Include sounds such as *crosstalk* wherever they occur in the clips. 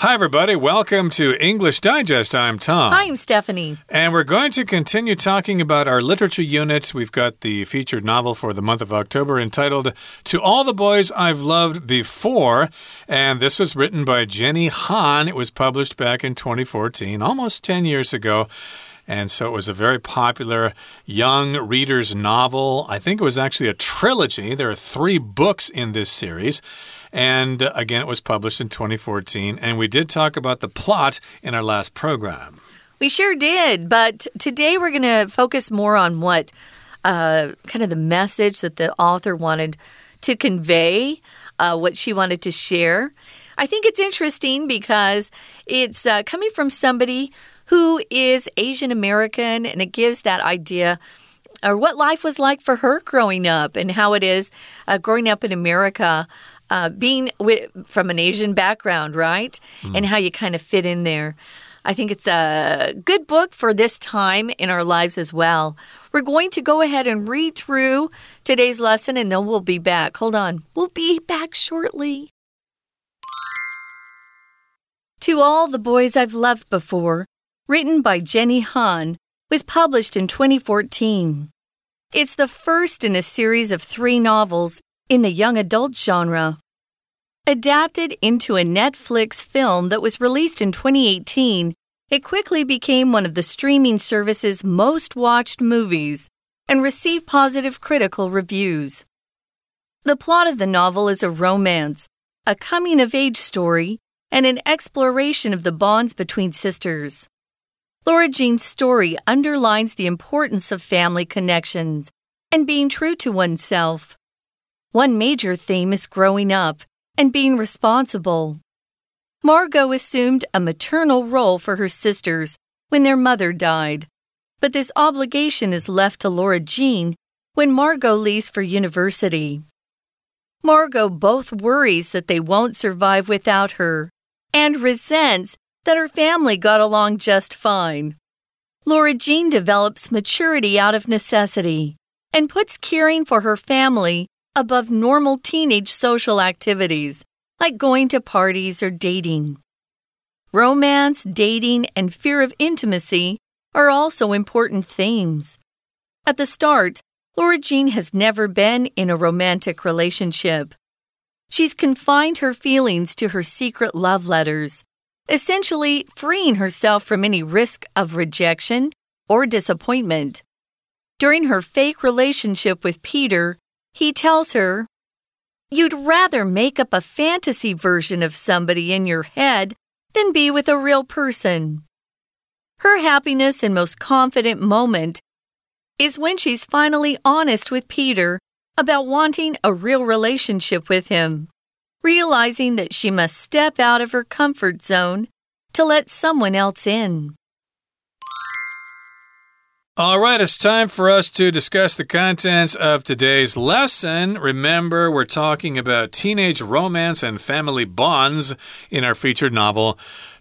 Hi, everybody. Welcome to English Digest. I'm Tom. Hi, I'm Stephanie. And we're going to continue talking about our literature units. We've got the featured novel for the month of October entitled To All the Boys I've Loved Before. And this was written by Jenny Han. It was published back in 2014, almost 10 years ago. And so it was a very popular young reader's novel. I think it was actually a trilogy. There are three books in this series. And uh, again, it was published in 2014. And we did talk about the plot in our last program. We sure did. But today we're going to focus more on what uh, kind of the message that the author wanted to convey, uh, what she wanted to share. I think it's interesting because it's uh, coming from somebody who is Asian American, and it gives that idea or what life was like for her growing up and how it is uh, growing up in America uh, being from an Asian background, right? Mm. And how you kind of fit in there. I think it's a good book for this time in our lives as well. We're going to go ahead and read through today's lesson and then we'll be back. Hold on, we'll be back shortly. To All the Boys I've Loved Before, written by Jenny Han, was published in 2014. It's the first in a series of three novels in the young adult genre. Adapted into a Netflix film that was released in 2018, it quickly became one of the streaming service's most watched movies and received positive critical reviews. The plot of the novel is a romance, a coming of age story, and an exploration of the bonds between sisters. Laura Jean's story underlines the importance of family connections and being true to oneself. One major theme is growing up and being responsible. Margot assumed a maternal role for her sisters when their mother died, but this obligation is left to Laura Jean when Margot leaves for university. Margot both worries that they won't survive without her and resents that her family got along just fine. Laura Jean develops maturity out of necessity and puts caring for her family above normal teenage social activities, like going to parties or dating. Romance, dating, and fear of intimacy are also important themes. At the start, Laura Jean has never been in a romantic relationship. She's confined her feelings to her secret love letters, essentially freeing herself from any risk of rejection or disappointment. During her fake relationship with Peter, he tells her, You'd rather make up a fantasy version of somebody in your head than be with a real person. Her happiness and most confident moment is when she's finally honest with Peter about wanting a real relationship with him, realizing that she must step out of her comfort zone to let someone else in. All right, it's time for us to discuss the contents of today's lesson. Remember, we're talking about teenage romance and family bonds in our featured novel,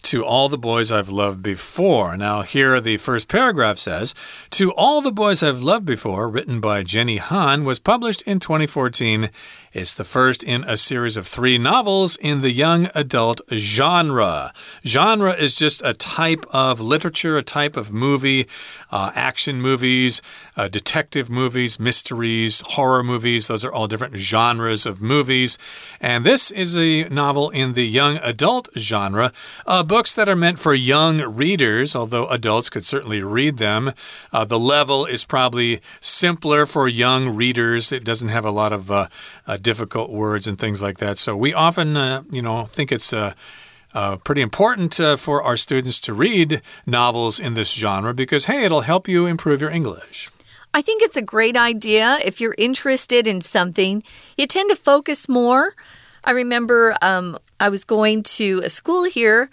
To All the Boys I've Loved Before. Now, here the first paragraph says To All the Boys I've Loved Before, written by Jenny Han, was published in 2014 it's the first in a series of three novels in the young adult genre. Genre is just a type of literature, a type of movie, uh, action movies, uh, detective movies, mysteries, horror movies. Those are all different genres of movies. And this is a novel in the young adult genre. Uh, books that are meant for young readers, although adults could certainly read them. Uh, the level is probably simpler for young readers. It doesn't have a lot of uh, uh, difficult words and things like that. So we often, uh, you know, think it's uh, uh, pretty important uh, for our students to read novels in this genre because, hey, it'll help you improve your English. I think it's a great idea. If you're interested in something, you tend to focus more. I remember um, I was going to a school here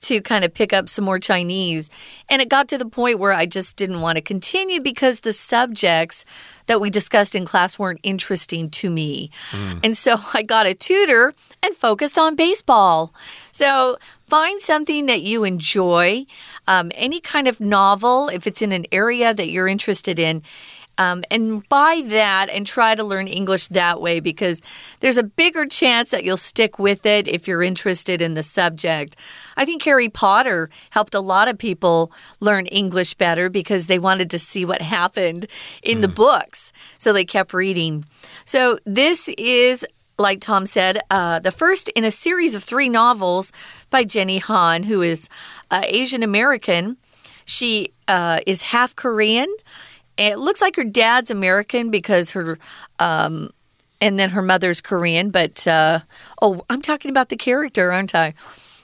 to kind of pick up some more Chinese. And it got to the point where I just didn't want to continue because the subjects that we discussed in class weren't interesting to me. Mm. And so *laughs* I got a tutor and focused on baseball. So find something that you enjoy, um, any kind of novel, if it's in an area that you're interested in. Um, and buy that and try to learn English that way because there's a bigger chance that you'll stick with it if you're interested in the subject. I think Harry Potter helped a lot of people learn English better because they wanted to see what happened in mm. the hmm. books. So they kept reading. So this is like Tom said, uh, the first in a series of three novels by Jenny Han, who is uh, Asian American. She uh, is half Korean. It looks like her dad's American because her, um, and then her mother's Korean. But uh, oh, I'm talking about the character, aren't I?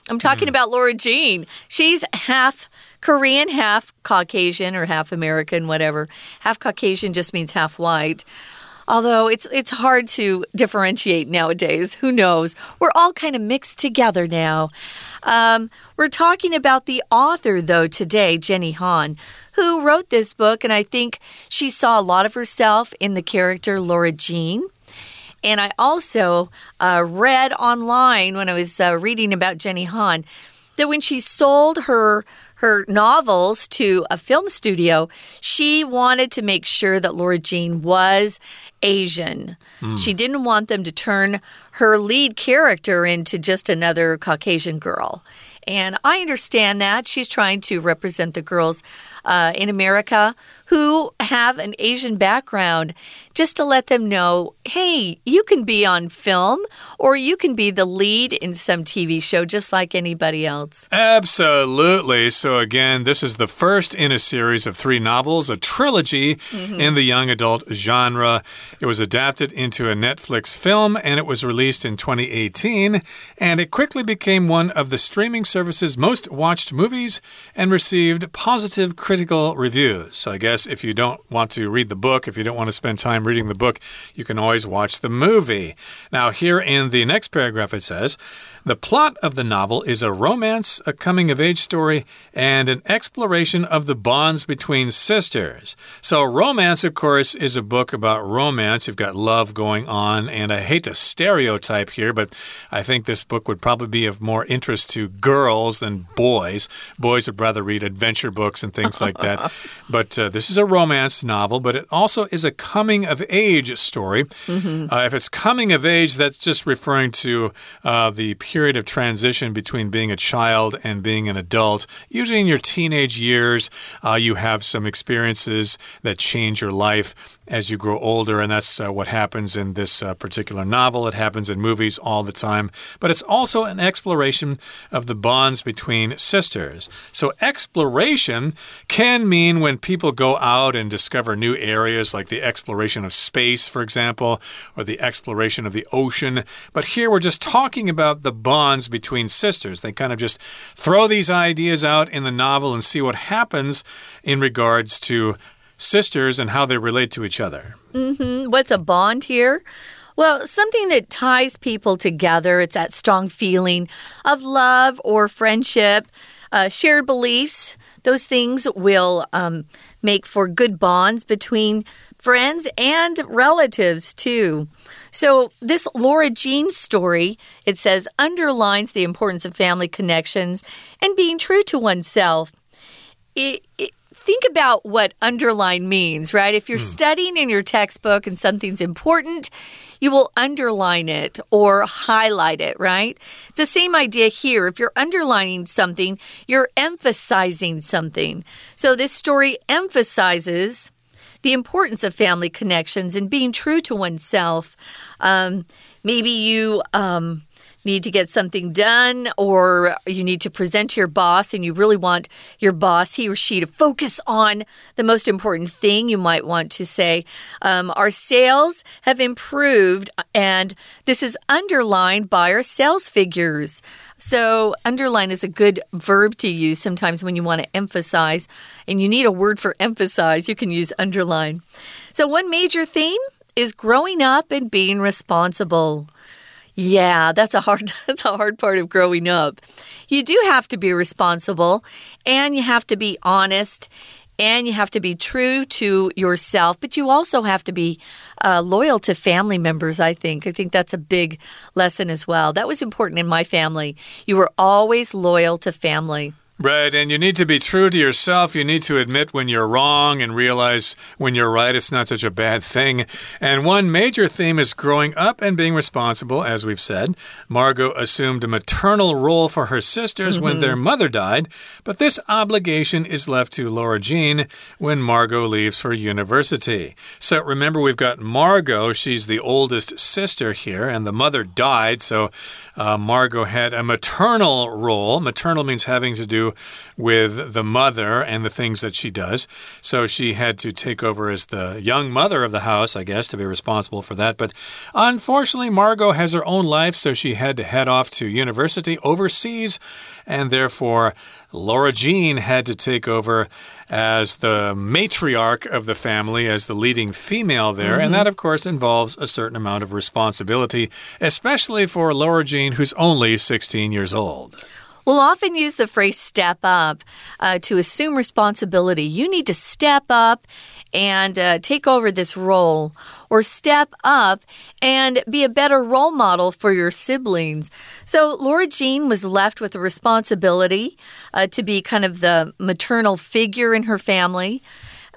I'm talking mm. about Laura Jean. She's half Korean, half Caucasian, or half American, whatever. Half Caucasian just means half white. Although it's it's hard to differentiate nowadays. Who knows? We're all kind of mixed together now. Um, we're talking about the author, though, today, Jenny Han, who wrote this book, and I think she saw a lot of herself in the character Laura Jean. And I also uh, read online when I was uh, reading about Jenny Han that when she sold her her novels to a film studio, she wanted to make sure that Laura Jean was Asian. Mm. She didn't want them to turn her lead character into just another Caucasian girl. And I understand that. She's trying to represent the girls uh, in America who have an Asian background just to let them know hey, you can be on film or you can be the lead in some TV show just like anybody else. Absolutely. So, again, this is the first in a series of three novels, a trilogy mm -hmm. in the young adult genre. It was adapted into a Netflix film and it was released in 2018. And it quickly became one of the streaming service's most watched movies and received positive critical reviews. So, I guess if you don't want to read the book, if you don't want to spend time reading the book, you can always watch the movie. Now, here in the next paragraph, it says, the plot of the novel is a romance, a coming of age story, and an exploration of the bonds between sisters. So, romance, of course, is a book about romance. You've got love going on, and I hate to stereotype here, but I think this book would probably be of more interest to girls than boys. Boys would rather read adventure books and things like that. *laughs* but uh, this is a romance novel, but it also is a coming of age story. Mm -hmm. uh, if it's coming of age, that's just referring to uh, the period of transition between being a child and being an adult. Usually in your teenage years, uh, you have some experiences that change your life as you grow older, and that's uh, what happens in this uh, particular novel. It happens in movies all the time, but it's also an exploration of the bonds between sisters. So, exploration can mean when people go out and discover new areas, like the exploration of space, for example, or the exploration of the ocean. But here we're just talking about the bonds between sisters. They kind of just throw these ideas out in the novel and see what happens in regards to sisters and how they relate to each other. Mm -hmm. What's a bond here? Well, something that ties people together. It's that strong feeling of love or friendship, uh, shared beliefs. Those things will um, make for good bonds between friends and relatives, too. So, this Laura Jean story, it says, underlines the importance of family connections and being true to oneself. It, it, think about what underline means, right? If you're mm. studying in your textbook and something's important, you will underline it or highlight it, right? It's the same idea here. If you're underlining something, you're emphasizing something. So this story emphasizes the importance of family connections and being true to oneself. Um, maybe you. Um, need to get something done or you need to present to your boss and you really want your boss, he or she, to focus on the most important thing, you might want to say, um, Our sales have improved, and this is underlined by our sales figures. So, underline is a good verb to use sometimes when you want to emphasize, and you need a word for emphasize, you can use underline. So, one major theme is growing up and being responsible. Yeah, that's a hard *laughs* that's a hard part of growing up. You do have to be responsible and you have to be honest and you have to be true to yourself, but you also have to be uh, loyal to family members, I think. I think that's a big lesson as well. That was important in my family. You were always loyal to family. Right, and you need to be true to yourself. You need to admit when you're wrong and realize when you're right. It's not such a bad thing. And one major theme is growing up and being responsible, as we've said. Margot assumed a maternal role for her sisters mm -hmm. when their mm-hmm. mother died, but this obligation is left to Laura Jean when Margot leaves for university. So remember, we've got Margot. She's the oldest sister here, and the mother died, so uh, Margot had a maternal role. Maternal means having to do with the mother and the things that she does. So she had to take over as the young mother of the house, I guess, to be responsible for that. But unfortunately, Margot has her own life, so she had to head off to university overseas, and therefore, Laura Jean had to take over as the matriarch of the family, as the leading female there. Mm -hmm. And that, of course, involves a certain amount of responsibility, especially for Laura Jean, who's only 16 years old. We'll often use the phrase step up uh, to assume responsibility. You need to step up and uh, take over this role, or step up and be a better role model for your siblings. So, Laura Jean was left with the responsibility uh, to be kind of the maternal figure in her family.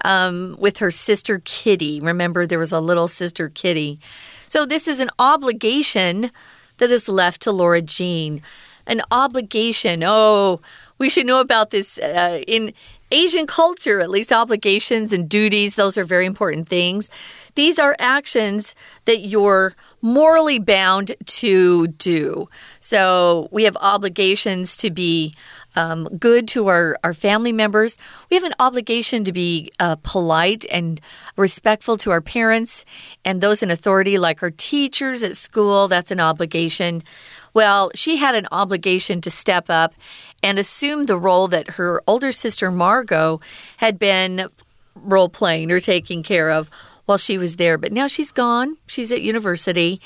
Um, with her sister Kitty. Remember, there was a little sister Kitty. So, this is an obligation that is left to Laura Jean an obligation. Oh, we should know about this uh, in Asian culture, at least obligations and duties, those are very important things. These are actions that you're morally bound to do. So we have obligations to be um, good to our, our family members. We have an obligation to be uh, polite and respectful to our parents and those in authority, like our teachers at school. That's an obligation. Well, she had an obligation to step up and assume the role that her older sister Margot had been role playing or taking care of while she was there. But now she's gone. She's at university.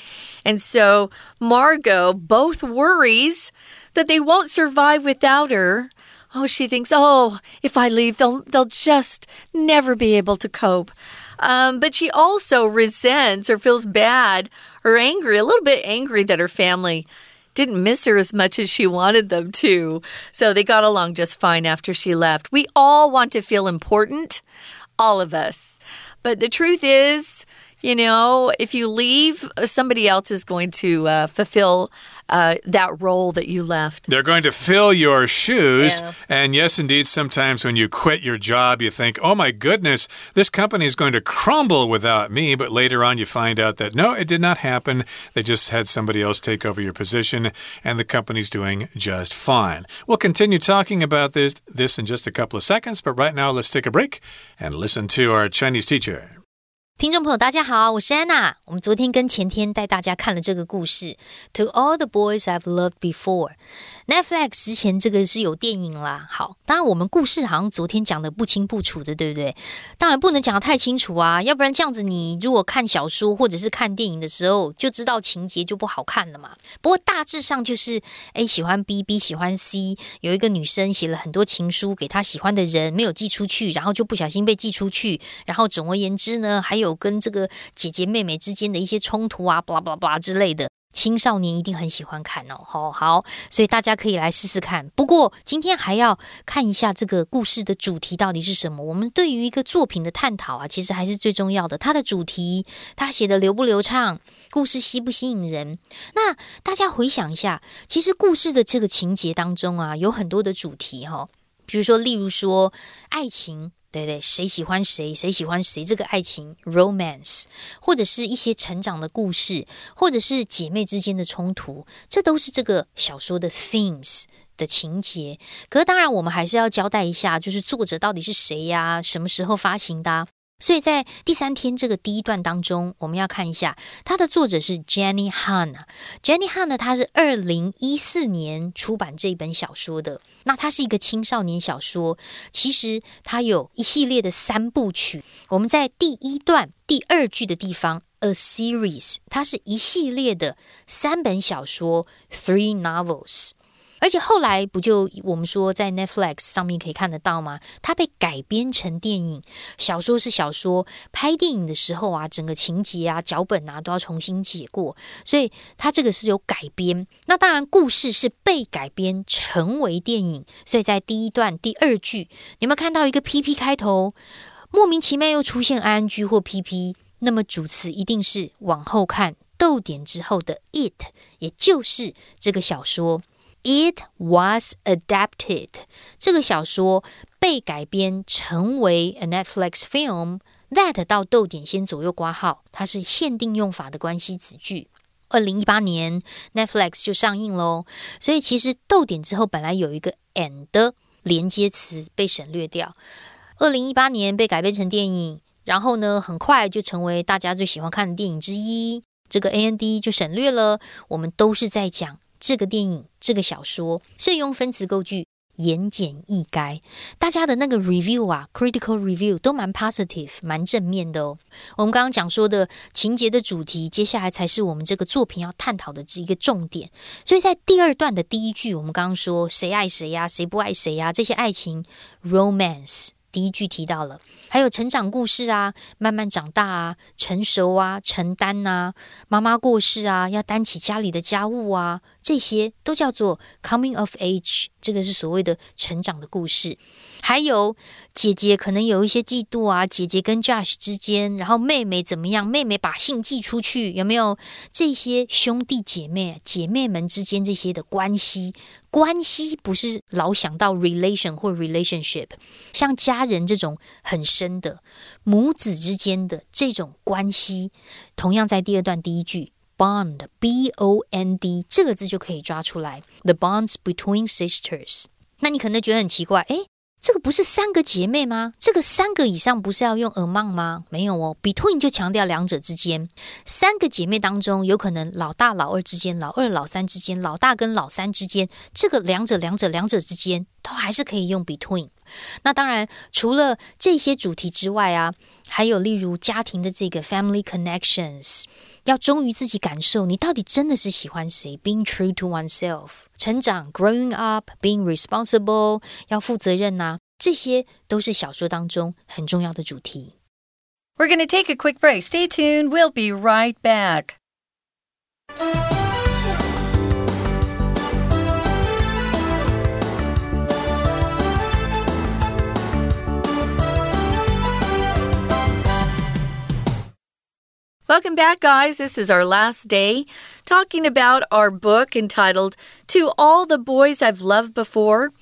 And so Margot both worries that they won't survive without her. Oh, she thinks, oh, if I leave, they'll they'll just never be able to cope. Um, but she also resents or feels bad or angry, a little bit angry that her family didn't miss her as much as she wanted them to. So they got along just fine after she left. We all want to feel important, all of us. But the truth is, you know, if you leave, somebody else is going to uh, fulfill uh, that role that you left. They're going to fill your shoes. Yeah. And yes, indeed, sometimes when you quit your job, you think, oh my goodness, this company is going to crumble without me. But later on, you find out that no, it did not happen. They just had somebody else take over your position, and the company's doing just fine. We'll continue talking about this, this in just a couple of seconds, but right now, let's take a break and listen to our Chinese teacher. 听众朋友，大家好，我是安娜。我们昨天跟前天带大家看了这个故事，To All the Boys I've Loved Before。Netflix 之前这个是有电影啦，好，当然我们故事好像昨天讲的不清不楚的，对不对？当然不能讲的太清楚啊，要不然这样子你如果看小说或者是看电影的时候，就知道情节就不好看了嘛。不过大致上就是 A 喜欢 B，B 喜欢 C，有一个女生写了很多情书给她喜欢的人，没有寄出去，然后就不小心被寄出去，然后总而言之呢，还有跟这个姐姐妹妹之间的一些冲突啊，巴拉巴拉巴拉之类的。青少年一定很喜欢看哦，好好，所以大家可以来试试看。不过今天还要看一下这个故事的主题到底是什么。我们对于一个作品的探讨啊，其实还是最重要的。它的主题，它写的流不流畅，故事吸不吸引人？那大家回想一下，其实故事的这个情节当中啊，有很多的主题哈，比如说，例如说爱情。对对，谁喜欢谁，谁喜欢谁，这个爱情 romance，或者是一些成长的故事，或者是姐妹之间的冲突，这都是这个小说的 themes 的情节。可是当然，我们还是要交代一下，就是作者到底是谁呀？什么时候发行的？所以在第三天这个第一段当中，我们要看一下它的作者是 Jenny Han。Jenny Han 呢，他是二零一四年出版这一本小说的。那它是一个青少年小说，其实它有一系列的三部曲。我们在第一段第二句的地方，a series，它是一系列的三本小说，three novels。而且后来不就我们说在 Netflix 上面可以看得到吗？它被改编成电影，小说是小说，拍电影的时候啊，整个情节啊、脚本啊都要重新写过，所以它这个是有改编。那当然，故事是被改编成为电影，所以在第一段第二句，有没有看到一个 P P 开头？莫名其妙又出现 I N G 或 P P，那么主词一定是往后看逗点之后的 it，也就是这个小说。It was adapted，这个小说被改编成为 a Netflix film。That 到逗点先左右挂号，它是限定用法的关系子句。二零一八年 Netflix 就上映喽，所以其实逗点之后本来有一个 and 连接词被省略掉。二零一八年被改编成电影，然后呢，很快就成为大家最喜欢看的电影之一。这个 a n d 就省略了，我们都是在讲。这个电影、这个小说，所以用分词构句，言简意赅。大家的那个 review 啊，critical review 都蛮 positive，蛮正面的哦。我们刚刚讲说的情节的主题，接下来才是我们这个作品要探讨的这一个重点。所以在第二段的第一句，我们刚刚说谁爱谁呀，谁不爱谁呀，这些爱情 romance，第一句提到了。还有成长故事啊，慢慢长大啊，成熟啊，承担呐，妈妈过世啊，要担起家里的家务啊，这些都叫做 coming of age，这个是所谓的成长的故事。还有姐姐可能有一些嫉妒啊，姐姐跟 Josh 之间，然后妹妹怎么样？妹妹把信寄出去，有没有这些兄弟姐妹、姐妹们之间这些的关系？关系不是老想到 relation 或 relationship，像家人这种很深的母子之间的这种关系，同样在第二段第一句 bond b o n d 这个字就可以抓出来，the bonds between sisters。那你可能觉得很奇怪，诶，这个不是三个姐妹吗？这个三个以上不是要用 among 吗？没有哦，between 就强调两者之间。三个姐妹当中，有可能老大老二之间，老二老三之间，老大跟老三之间，这个两者两者两者之间，都还是可以用 between。那当然，除了这些主题之外啊，还有例如家庭的这个 family connections。要忠于自己感受，你到底真的是喜欢谁？Being true to oneself，成长，growing up，being responsible，要负责任呐，这些都是小说当中很重要的主题。We're going to take a quick break. Stay tuned. We'll be right back. Welcome back, guys. This is our last day talking about our book entitled To All the Boys I've Loved Before.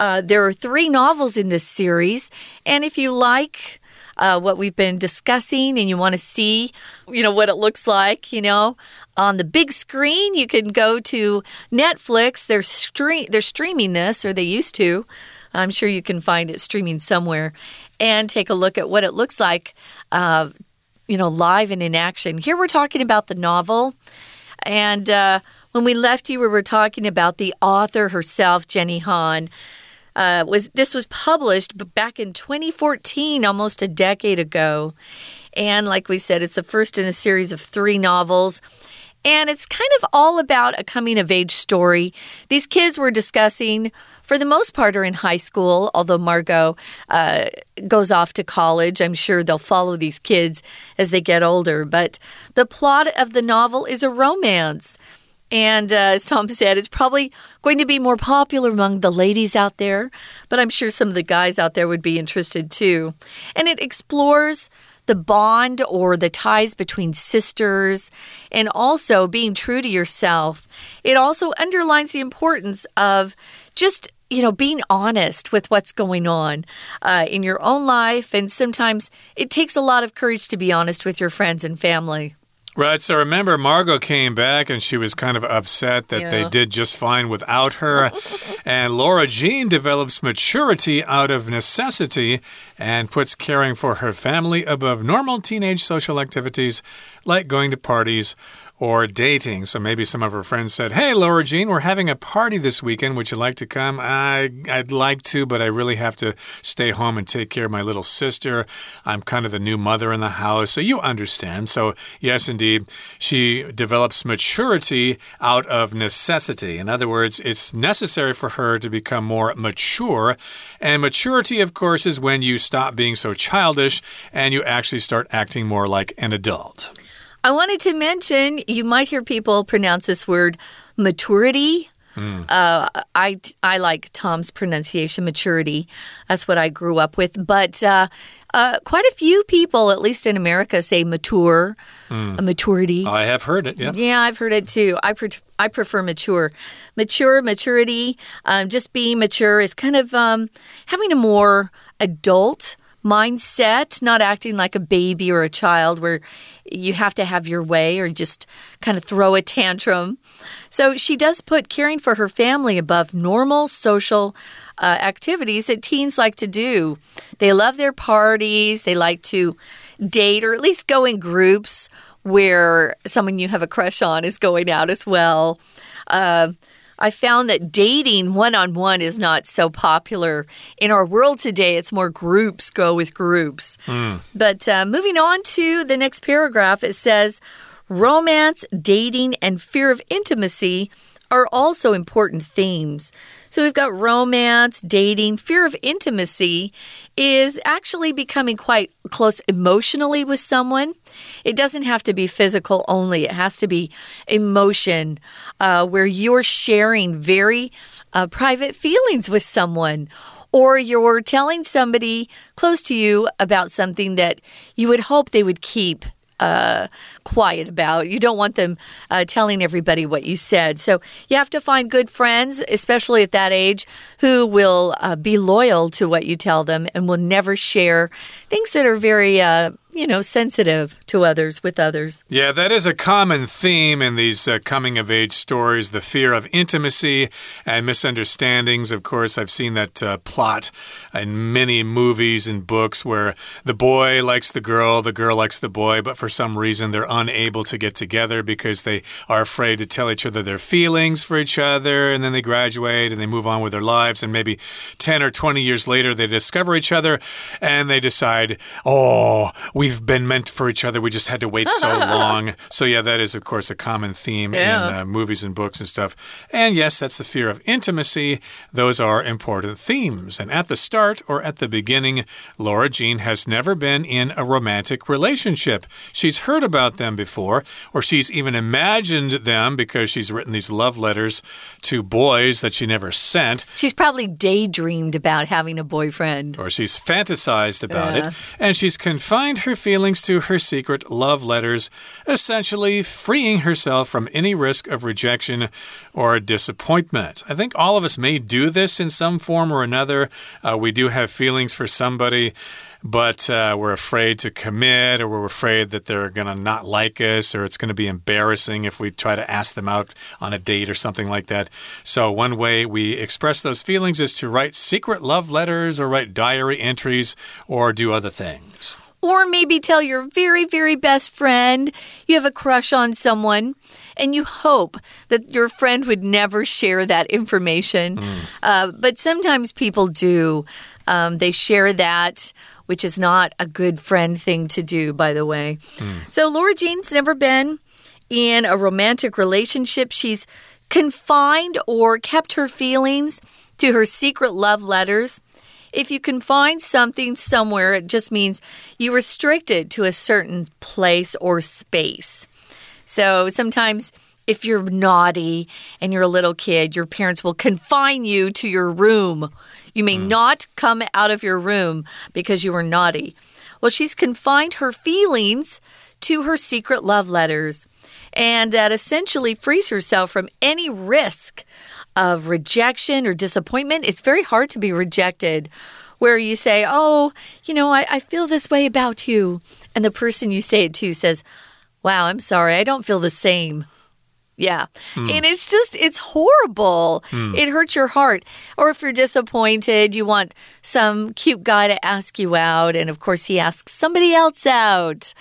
Uh, there are three novels in this series, and if you like uh, what we've been discussing and you want to see, you know, what it looks like, you know, on the big screen, you can go to Netflix. They're stream they're streaming this, or they used to. I'm sure you can find it streaming somewhere and take a look at what it looks like uh, you know, live and in action. Here we're talking about the novel. And uh, when we left you, we were talking about the author herself, Jenny Han. Uh, was this was published back in 2014, almost a decade ago, and like we said, it's the first in a series of three novels. And it's kind of all about a coming of age story. These kids were discussing for the most part, are in high school, although Margot uh, goes off to college. I'm sure they'll follow these kids as they get older. But the plot of the novel is a romance. And uh, as Tom said, it's probably going to be more popular among the ladies out there, but I'm sure some of the guys out there would be interested too. And it explores the bond or the ties between sisters and also being true to yourself. It also underlines the importance of just you know, being honest with what's going on uh, in your own life. And sometimes it takes a lot of courage to be honest with your friends and family. Right. So remember, Margot came back and she was kind of upset that yeah. they did just fine without her. *laughs* and Laura Jean develops maturity out of necessity and puts caring for her family above normal teenage social activities like going to parties or dating. So maybe some of her friends said, Hey, Laura Jean, we're having a party this weekend. Would you like to come? I, I'd like to, but I really have to stay home and take care of my little sister. I'm kind of the new mother in the house. So you understand. So, yes, indeed, she develops maturity out of necessity. In other words, it's necessary for her to become more mature. And maturity, of course, is when you stop being so childish and you actually start acting more like an adult. I wanted to mention you might hear people pronounce this word maturity. Mm. Uh, I I like Tom's pronunciation, maturity. That's what I grew up with. But uh, uh, quite a few people, at least in America, say mature, mm. maturity. I have heard it. Yeah, yeah, I've heard it too. I pre I prefer mature, mature, maturity. Um, just being mature is kind of um, having a more adult mindset, not acting like a baby or a child where you have to have your way or just kind of throw a tantrum. So she does put caring for her family above normal social uh, activities that teens like to do. They love their parties, they like to date or at least go in groups where someone you have a crush on is going out as well. Uh, I found that dating one on one is not so popular in our world today. It's more groups go with groups. Mm. But uh, moving on to the next paragraph, it says romance, dating, and fear of intimacy are also important themes. So we've got romance, dating, fear of intimacy is actually becoming quite close emotionally with someone. It doesn't have to be physical only, it has to be emotion uh, where you're sharing very uh, private feelings with someone or you're telling somebody close to you about something that you would hope they would keep uh, quiet about. You don't want them uh, telling everybody what you said. So you have to find good friends, especially at that age, who will uh, be loyal to what you tell them and will never share things that are very uh, you know, sensitive to others with others. Yeah, that is a common theme in these uh, coming of age stories the fear of intimacy and misunderstandings. Of course, I've seen that uh, plot in many movies and books where the boy likes the girl, the girl likes the boy, but for some reason they're unable to get together because they are afraid to tell each other their feelings for each other. And then they graduate and they move on with their lives. And maybe 10 or 20 years later, they discover each other and they decide, oh, we've been meant for each other. We just had to wait so *laughs* long. So, yeah, that is, of course, a common theme yeah. in uh, movies and books and stuff. And yes, that's the fear of intimacy. Those are important themes. And at the start or at the beginning, Laura Jean has never been in a romantic relationship. She's heard about them before, or she's even imagined them because she's written these love letters to boys that she never sent. She's probably daydreamed about having a boyfriend. Or she's fantasized about yeah. it. And she's confined her feelings to her secret love letters, essentially freeing herself from any risk of rejection or disappointment. I think all of us may do this in some form or another. Uh, we do have feelings for somebody but uh, we're afraid to commit or we're afraid that they're going to not like us or it's going to be embarrassing if we try to ask them out on a date or something like that. So, one way we express those feelings is to write secret love letters or write diary entries or do other things. Or maybe tell your very, very best friend you have a crush on someone and you hope that your friend would never share that information. Mm. Uh, but sometimes people do. Um, they share that, which is not a good friend thing to do, by the way. Mm. So Laura Jean's never been in a romantic relationship. She's confined or kept her feelings to her secret love letters. If you can find something somewhere, it just means you restrict it to a certain place or space. So sometimes if you're naughty and you're a little kid, your parents will confine you to your room. You may mm. not come out of your room because you were naughty. Well, she's confined her feelings to her secret love letters, and that essentially frees herself from any risk of rejection or disappointment. It's very hard to be rejected where you say, Oh, you know, I, I feel this way about you. And the person you say it to says, Wow, I'm sorry, I don't feel the same. Yeah. Mm. And it's just, it's horrible. Mm. It hurts your heart. Or if you're disappointed, you want some cute guy to ask you out. And of course, he asks somebody else out.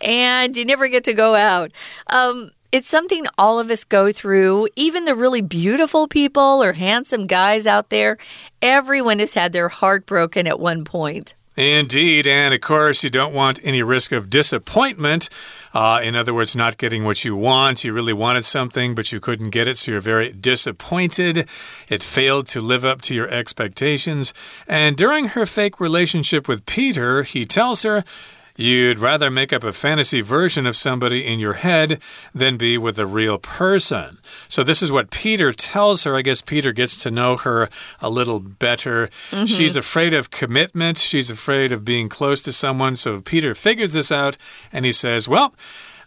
And you never get to go out. Um, It's something all of us go through, even the really beautiful people or handsome guys out there. Everyone has had their heart broken at one point. Indeed. And of course, you don't want any risk of disappointment. Uh, in other words, not getting what you want. You really wanted something, but you couldn't get it, so you're very disappointed. It failed to live up to your expectations. And during her fake relationship with Peter, he tells her, You'd rather make up a fantasy version of somebody in your head than be with a real person. So, this is what Peter tells her. I guess Peter gets to know her a little better. Mm -hmm. She's afraid of commitment, she's afraid of being close to someone. So, Peter figures this out and he says, Well,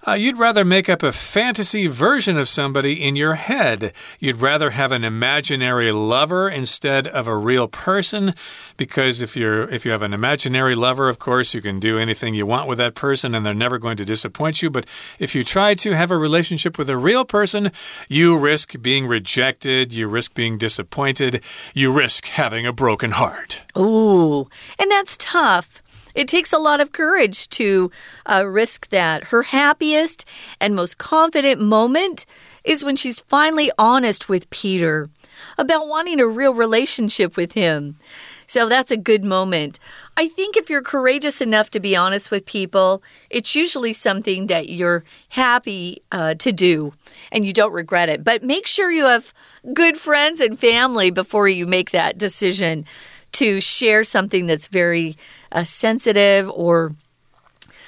uh, you'd rather make up a fantasy version of somebody in your head. You'd rather have an imaginary lover instead of a real person because if you're if you have an imaginary lover, of course, you can do anything you want with that person and they're never going to disappoint you, but if you try to have a relationship with a real person, you risk being rejected, you risk being disappointed, you risk having a broken heart. Ooh, and that's tough. It takes a lot of courage to uh, risk that. Her happiest and most confident moment is when she's finally honest with Peter about wanting a real relationship with him. So that's a good moment. I think if you're courageous enough to be honest with people, it's usually something that you're happy uh, to do and you don't regret it. But make sure you have good friends and family before you make that decision to share something that's very uh, sensitive or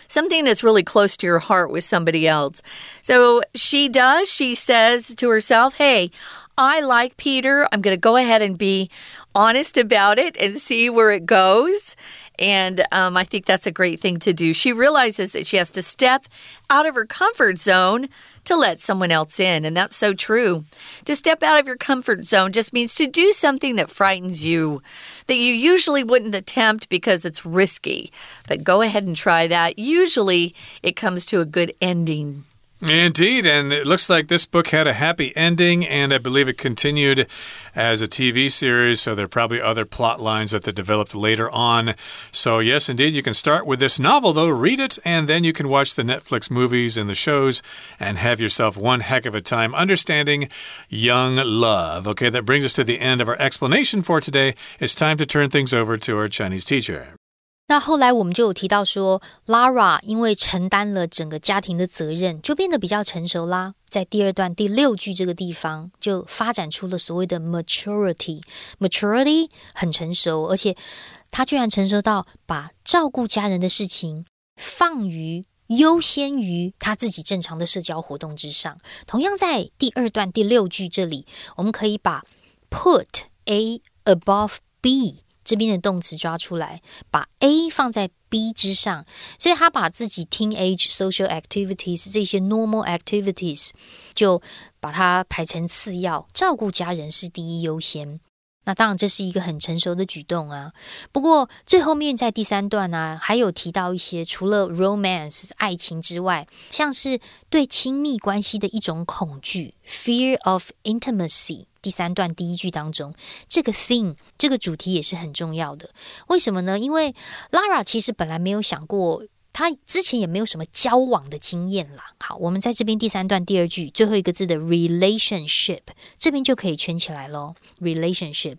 something that's really close to your heart with somebody else. So she does. She says to herself, Hey, I like Peter. I'm going to go ahead and be honest about it and see where it goes. And um, I think that's a great thing to do. She realizes that she has to step out of her comfort zone to let someone else in. And that's so true. To step out of your comfort zone just means to do something that frightens you, that you usually wouldn't attempt because it's risky. But go ahead and try that. Usually it comes to a good ending. Indeed, and it looks like this book had a happy ending, and I believe it continued as a TV series, so there are probably other plot lines that they developed later on. So, yes, indeed, you can start with this novel, though, read it, and then you can watch the Netflix movies and the shows and have yourself one heck of a time understanding young love. Okay, that brings us to the end of our explanation for today. It's time to turn things over to our Chinese teacher. 那后来我们就有提到说，Lara 因为承担了整个家庭的责任，就变得比较成熟啦。在第二段第六句这个地方，就发展出了所谓的 maturity。maturity 很成熟，而且他居然成熟到把照顾家人的事情放于优先于他自己正常的社交活动之上。同样在第二段第六句这里，我们可以把 put A above B。这边的动词抓出来，把 A 放在 B 之上，所以他把自己 teenage social activities 这些 normal activities 就把它排成次要，照顾家人是第一优先。那当然这是一个很成熟的举动啊。不过最后面在第三段呢，还有提到一些除了 romance 爱情之外，像是对亲密关系的一种恐惧 fear of intimacy。第三段第一句当中，这个 theme 这个主题也是很重要的。为什么呢？因为 Lara 其实本来没有想过，她之前也没有什么交往的经验啦。好，我们在这边第三段第二句最后一个字的 relationship 这边就可以圈起来喽。relationship，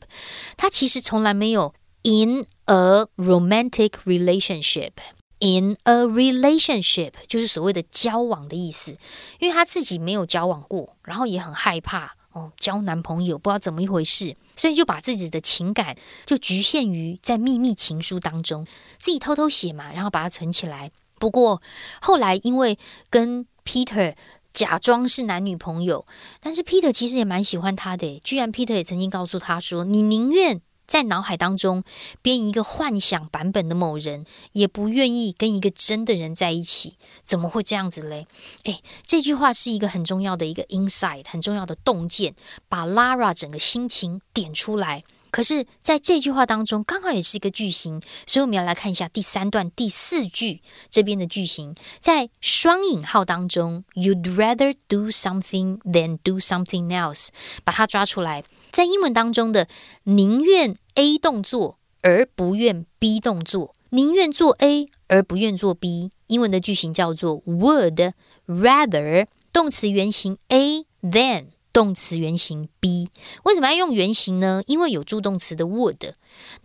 她其实从来没有 in a romantic relationship。In a relationship 就是所谓的交往的意思，因为她自己没有交往过，然后也很害怕。哦，交男朋友不知道怎么一回事，所以就把自己的情感就局限于在秘密情书当中，自己偷偷写嘛，然后把它存起来。不过后来因为跟 Peter 假装是男女朋友，但是 Peter 其实也蛮喜欢他的，居然 Peter 也曾经告诉他说：“你宁愿。”在脑海当中编一个幻想版本的某人，也不愿意跟一个真的人在一起，怎么会这样子嘞？诶，这句话是一个很重要的一个 insight，很重要的洞见，把 Lara 整个心情点出来。可是，在这句话当中，刚好也是一个句型，所以我们要来看一下第三段第四句这边的句型，在双引号当中，You'd rather do something than do something else，把它抓出来。在英文当中的宁愿 A 动作而不愿 B 动作，宁愿做 A 而不愿做 B，英文的句型叫做 would rather 动词原形 A than。动词原形 B 为什么要用原形呢？因为有助动词的 would。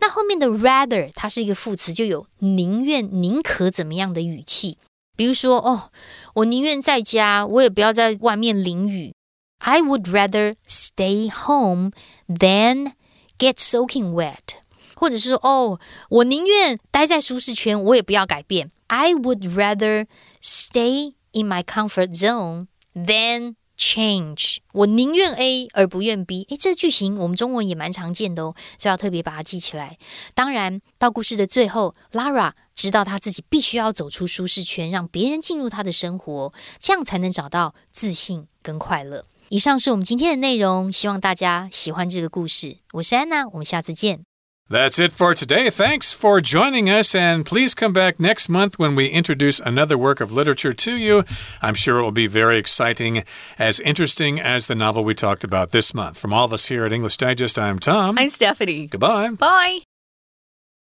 那后面的 rather 它是一个副词，就有宁愿、宁可怎么样的语气。比如说，哦，我宁愿在家，我也不要在外面淋雨。I would rather stay home than get soaking wet。或者是说，哦，我宁愿待在舒适圈，我也不要改变。I would rather stay in my comfort zone than Change，我宁愿 A 而不愿 B。诶，这句型我们中文也蛮常见的哦，所以要特别把它记起来。当然，到故事的最后，Lara 知道她自己必须要走出舒适圈，让别人进入她的生活，这样才能找到自信跟快乐。以上是我们今天的内容，希望大家喜欢这个故事。我是安娜，我们下次见。That's it for today. Thanks for joining us, and please come back next month when we introduce another work of literature to you. I'm sure it will be very exciting, as interesting as the novel we talked about this month. From all of us here at English Digest, I'm Tom. I'm Stephanie. Goodbye. Bye.